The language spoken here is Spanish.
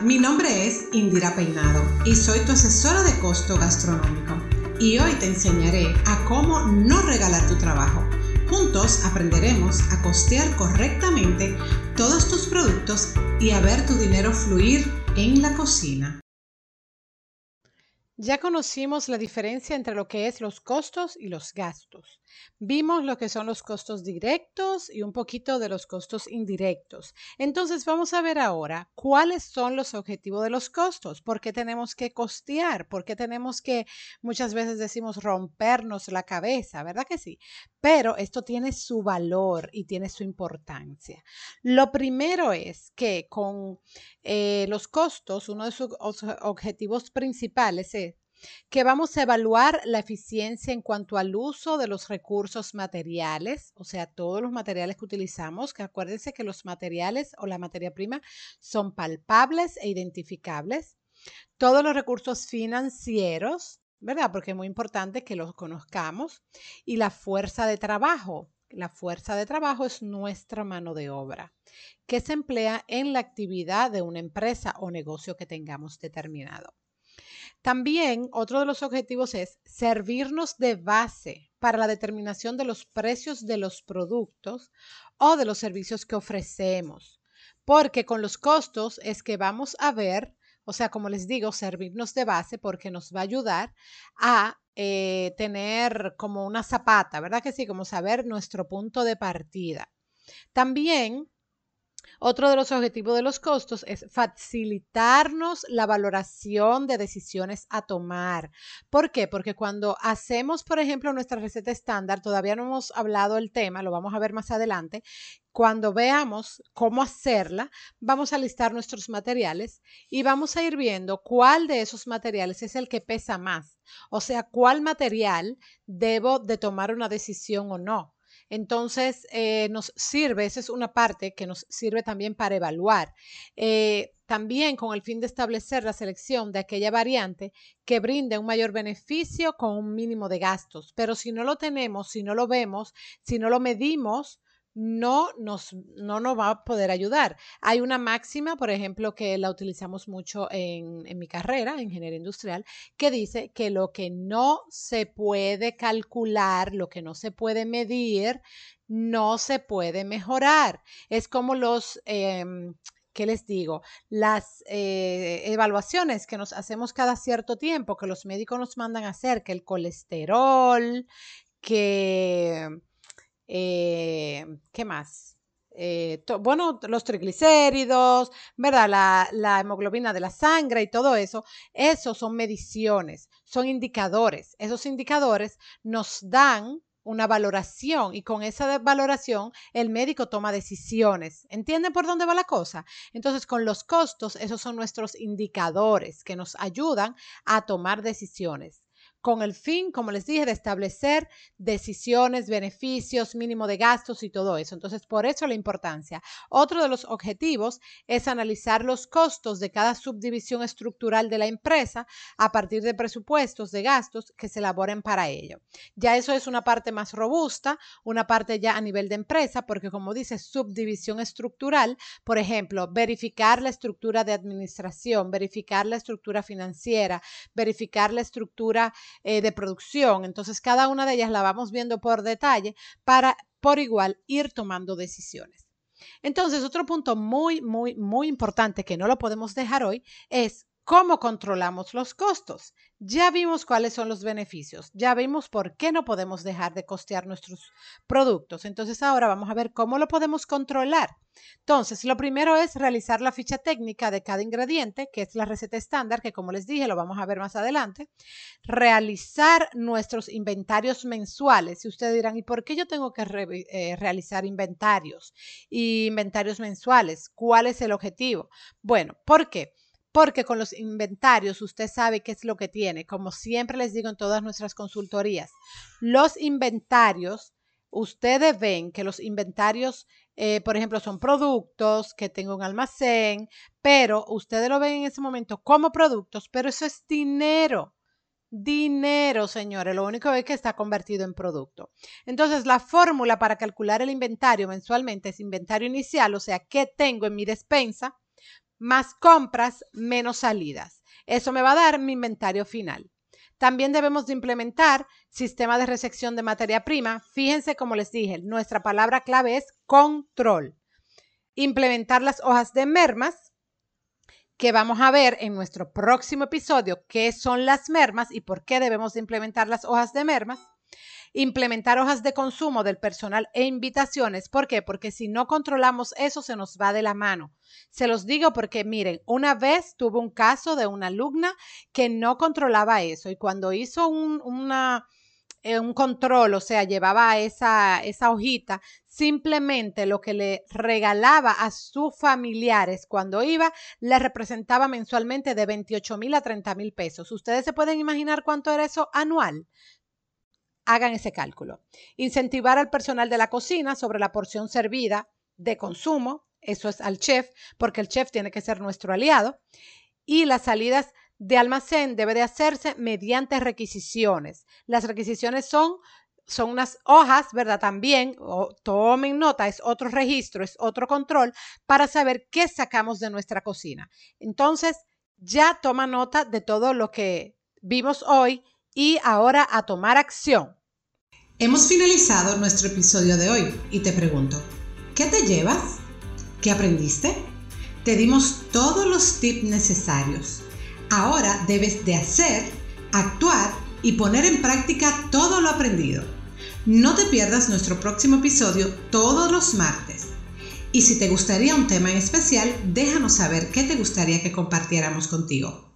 Mi nombre es Indira Peinado y soy tu asesora de costo gastronómico. Y hoy te enseñaré a cómo no regalar tu trabajo. Juntos aprenderemos a costear correctamente todos tus productos y a ver tu dinero fluir en la cocina. Ya conocimos la diferencia entre lo que es los costos y los gastos. Vimos lo que son los costos directos y un poquito de los costos indirectos. Entonces vamos a ver ahora cuáles son los objetivos de los costos, por qué tenemos que costear, por qué tenemos que, muchas veces decimos rompernos la cabeza, ¿verdad que sí? Pero esto tiene su valor y tiene su importancia. Lo primero es que con eh, los costos, uno de sus objetivos principales es que vamos a evaluar la eficiencia en cuanto al uso de los recursos materiales, o sea, todos los materiales que utilizamos, que acuérdense que los materiales o la materia prima son palpables e identificables. Todos los recursos financieros, ¿verdad? Porque es muy importante que los conozcamos. Y la fuerza de trabajo. La fuerza de trabajo es nuestra mano de obra que se emplea en la actividad de una empresa o negocio que tengamos determinado. También otro de los objetivos es servirnos de base para la determinación de los precios de los productos o de los servicios que ofrecemos, porque con los costos es que vamos a ver, o sea, como les digo, servirnos de base porque nos va a ayudar a eh, tener como una zapata, ¿verdad que sí? Como saber nuestro punto de partida. También otro de los objetivos de los costos es facilitarnos la valoración de decisiones a tomar. ¿Por qué? Porque cuando hacemos, por ejemplo, nuestra receta estándar, todavía no hemos hablado del tema, lo vamos a ver más adelante. Cuando veamos cómo hacerla, vamos a listar nuestros materiales y vamos a ir viendo cuál de esos materiales es el que pesa más. O sea, cuál material debo de tomar una decisión o no. Entonces, eh, nos sirve, esa es una parte que nos sirve también para evaluar. Eh, también con el fin de establecer la selección de aquella variante que brinde un mayor beneficio con un mínimo de gastos. Pero si no lo tenemos, si no lo vemos, si no lo medimos, no nos, no nos va a poder ayudar. Hay una máxima, por ejemplo, que la utilizamos mucho en, en mi carrera, en ingeniería industrial, que dice que lo que no se puede calcular, lo que no se puede medir, no se puede mejorar. Es como los... Em, ¿qué les digo? Las eh, evaluaciones que nos hacemos cada cierto tiempo, que los médicos nos mandan a hacer, que el colesterol, que eh, ¿Qué más? Eh, bueno, los triglicéridos, ¿verdad? La, la, hemoglobina de la sangre y todo eso, esos son mediciones, son indicadores. Esos indicadores nos dan una valoración y con esa valoración el médico toma decisiones. ¿Entienden por dónde va la cosa? Entonces, con los costos, esos son nuestros indicadores que nos ayudan a tomar decisiones con el fin, como les dije, de establecer decisiones, beneficios, mínimo de gastos y todo eso. Entonces, por eso la importancia. Otro de los objetivos es analizar los costos de cada subdivisión estructural de la empresa a partir de presupuestos de gastos que se elaboren para ello. Ya eso es una parte más robusta, una parte ya a nivel de empresa, porque como dice subdivisión estructural, por ejemplo, verificar la estructura de administración, verificar la estructura financiera, verificar la estructura eh, de producción. Entonces, cada una de ellas la vamos viendo por detalle para, por igual, ir tomando decisiones. Entonces, otro punto muy, muy, muy importante que no lo podemos dejar hoy es cómo controlamos los costos. Ya vimos cuáles son los beneficios, ya vimos por qué no podemos dejar de costear nuestros productos. Entonces ahora vamos a ver cómo lo podemos controlar. Entonces, lo primero es realizar la ficha técnica de cada ingrediente, que es la receta estándar, que como les dije, lo vamos a ver más adelante. Realizar nuestros inventarios mensuales. Y ustedes dirán, ¿y por qué yo tengo que eh, realizar inventarios? Y inventarios mensuales. ¿Cuál es el objetivo? Bueno, ¿por qué? Porque con los inventarios usted sabe qué es lo que tiene. Como siempre les digo en todas nuestras consultorías, los inventarios, ustedes ven que los inventarios, eh, por ejemplo, son productos que tengo un almacén, pero ustedes lo ven en ese momento como productos, pero eso es dinero. Dinero, señores, lo único es que está convertido en producto. Entonces, la fórmula para calcular el inventario mensualmente es inventario inicial, o sea, ¿qué tengo en mi despensa? Más compras menos salidas. Eso me va a dar mi inventario final. También debemos de implementar sistema de recepción de materia prima. Fíjense, como les dije, nuestra palabra clave es control. Implementar las hojas de mermas, que vamos a ver en nuestro próximo episodio qué son las mermas y por qué debemos de implementar las hojas de mermas implementar hojas de consumo del personal e invitaciones. ¿Por qué? Porque si no controlamos eso, se nos va de la mano. Se los digo porque, miren, una vez tuve un caso de una alumna que no controlaba eso y cuando hizo un, una, eh, un control, o sea, llevaba esa, esa hojita, simplemente lo que le regalaba a sus familiares cuando iba, le representaba mensualmente de 28 mil a 30 mil pesos. ¿Ustedes se pueden imaginar cuánto era eso anual? Hagan ese cálculo. Incentivar al personal de la cocina sobre la porción servida de consumo, eso es al chef, porque el chef tiene que ser nuestro aliado. Y las salidas de almacén debe de hacerse mediante requisiciones. Las requisiciones son son unas hojas, ¿verdad? También, tomen nota, es otro registro, es otro control para saber qué sacamos de nuestra cocina. Entonces, ya toma nota de todo lo que vimos hoy y ahora a tomar acción. Hemos finalizado nuestro episodio de hoy y te pregunto, ¿qué te llevas? ¿Qué aprendiste? Te dimos todos los tips necesarios. Ahora debes de hacer, actuar y poner en práctica todo lo aprendido. No te pierdas nuestro próximo episodio todos los martes. Y si te gustaría un tema en especial, déjanos saber qué te gustaría que compartiéramos contigo.